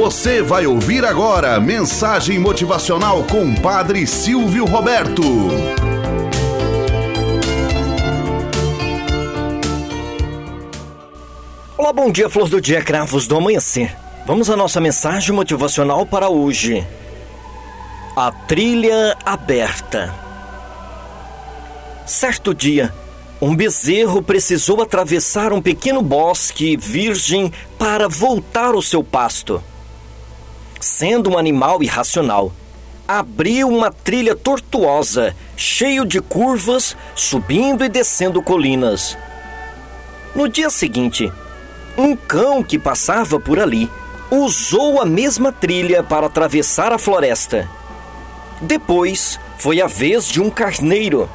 Você vai ouvir agora mensagem motivacional com Padre Silvio Roberto. Olá, bom dia, flor do dia, cravos do amanhecer. Vamos à nossa mensagem motivacional para hoje. A trilha aberta. Certo dia, um bezerro precisou atravessar um pequeno bosque virgem para voltar ao seu pasto. Sendo um animal irracional, abriu uma trilha tortuosa, cheio de curvas, subindo e descendo colinas. No dia seguinte, um cão que passava por ali usou a mesma trilha para atravessar a floresta. Depois, foi a vez de um carneiro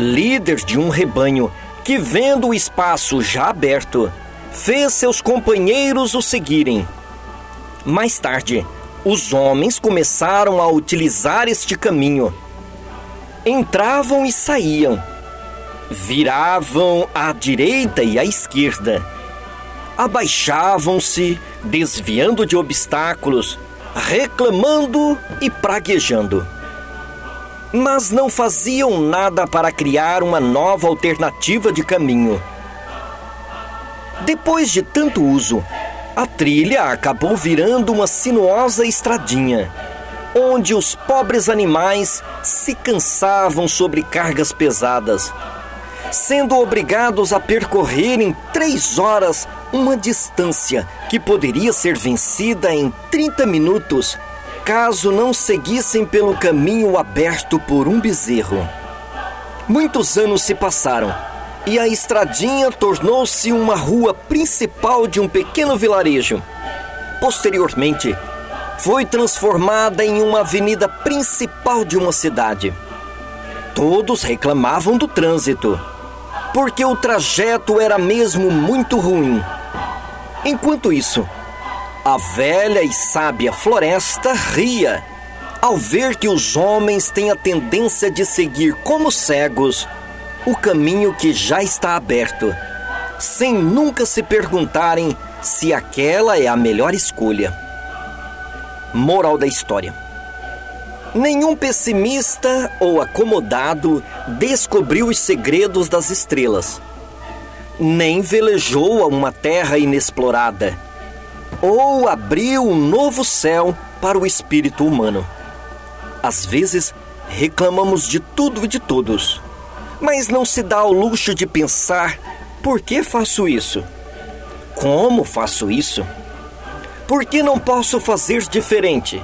líder de um rebanho, que vendo o espaço já aberto, fez seus companheiros o seguirem. Mais tarde, os homens começaram a utilizar este caminho. Entravam e saíam, viravam à direita e à esquerda, abaixavam-se, desviando de obstáculos, reclamando e praguejando mas não faziam nada para criar uma nova alternativa de caminho. Depois de tanto uso, a trilha acabou virando uma sinuosa estradinha, onde os pobres animais se cansavam sobre cargas pesadas, sendo obrigados a percorrer em três horas uma distância que poderia ser vencida em 30 minutos caso não seguissem pelo caminho aberto por um bezerro. Muitos anos se passaram e a estradinha tornou-se uma rua principal de um pequeno vilarejo. Posteriormente, foi transformada em uma avenida principal de uma cidade. Todos reclamavam do trânsito, porque o trajeto era mesmo muito ruim. Enquanto isso, a velha e sábia floresta ria ao ver que os homens têm a tendência de seguir como cegos o caminho que já está aberto, sem nunca se perguntarem se aquela é a melhor escolha. Moral da história: Nenhum pessimista ou acomodado descobriu os segredos das estrelas, nem velejou a uma terra inexplorada ou abriu um novo céu para o espírito humano. Às vezes, reclamamos de tudo e de todos, mas não se dá ao luxo de pensar: por que faço isso? Como faço isso? Por que não posso fazer diferente?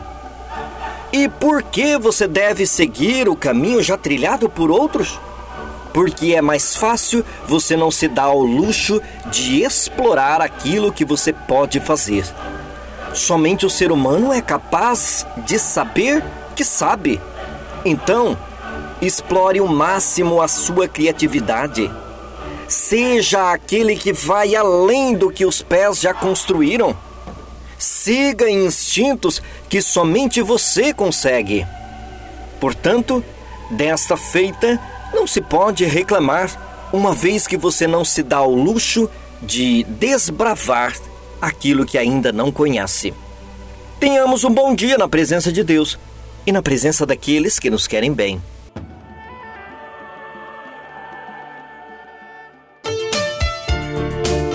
E por que você deve seguir o caminho já trilhado por outros? porque é mais fácil você não se dar ao luxo de explorar aquilo que você pode fazer. Somente o ser humano é capaz de saber que sabe. Então, explore o máximo a sua criatividade. Seja aquele que vai além do que os pés já construíram. Siga instintos que somente você consegue. Portanto, desta feita, não se pode reclamar, uma vez que você não se dá ao luxo de desbravar aquilo que ainda não conhece. Tenhamos um bom dia na presença de Deus e na presença daqueles que nos querem bem.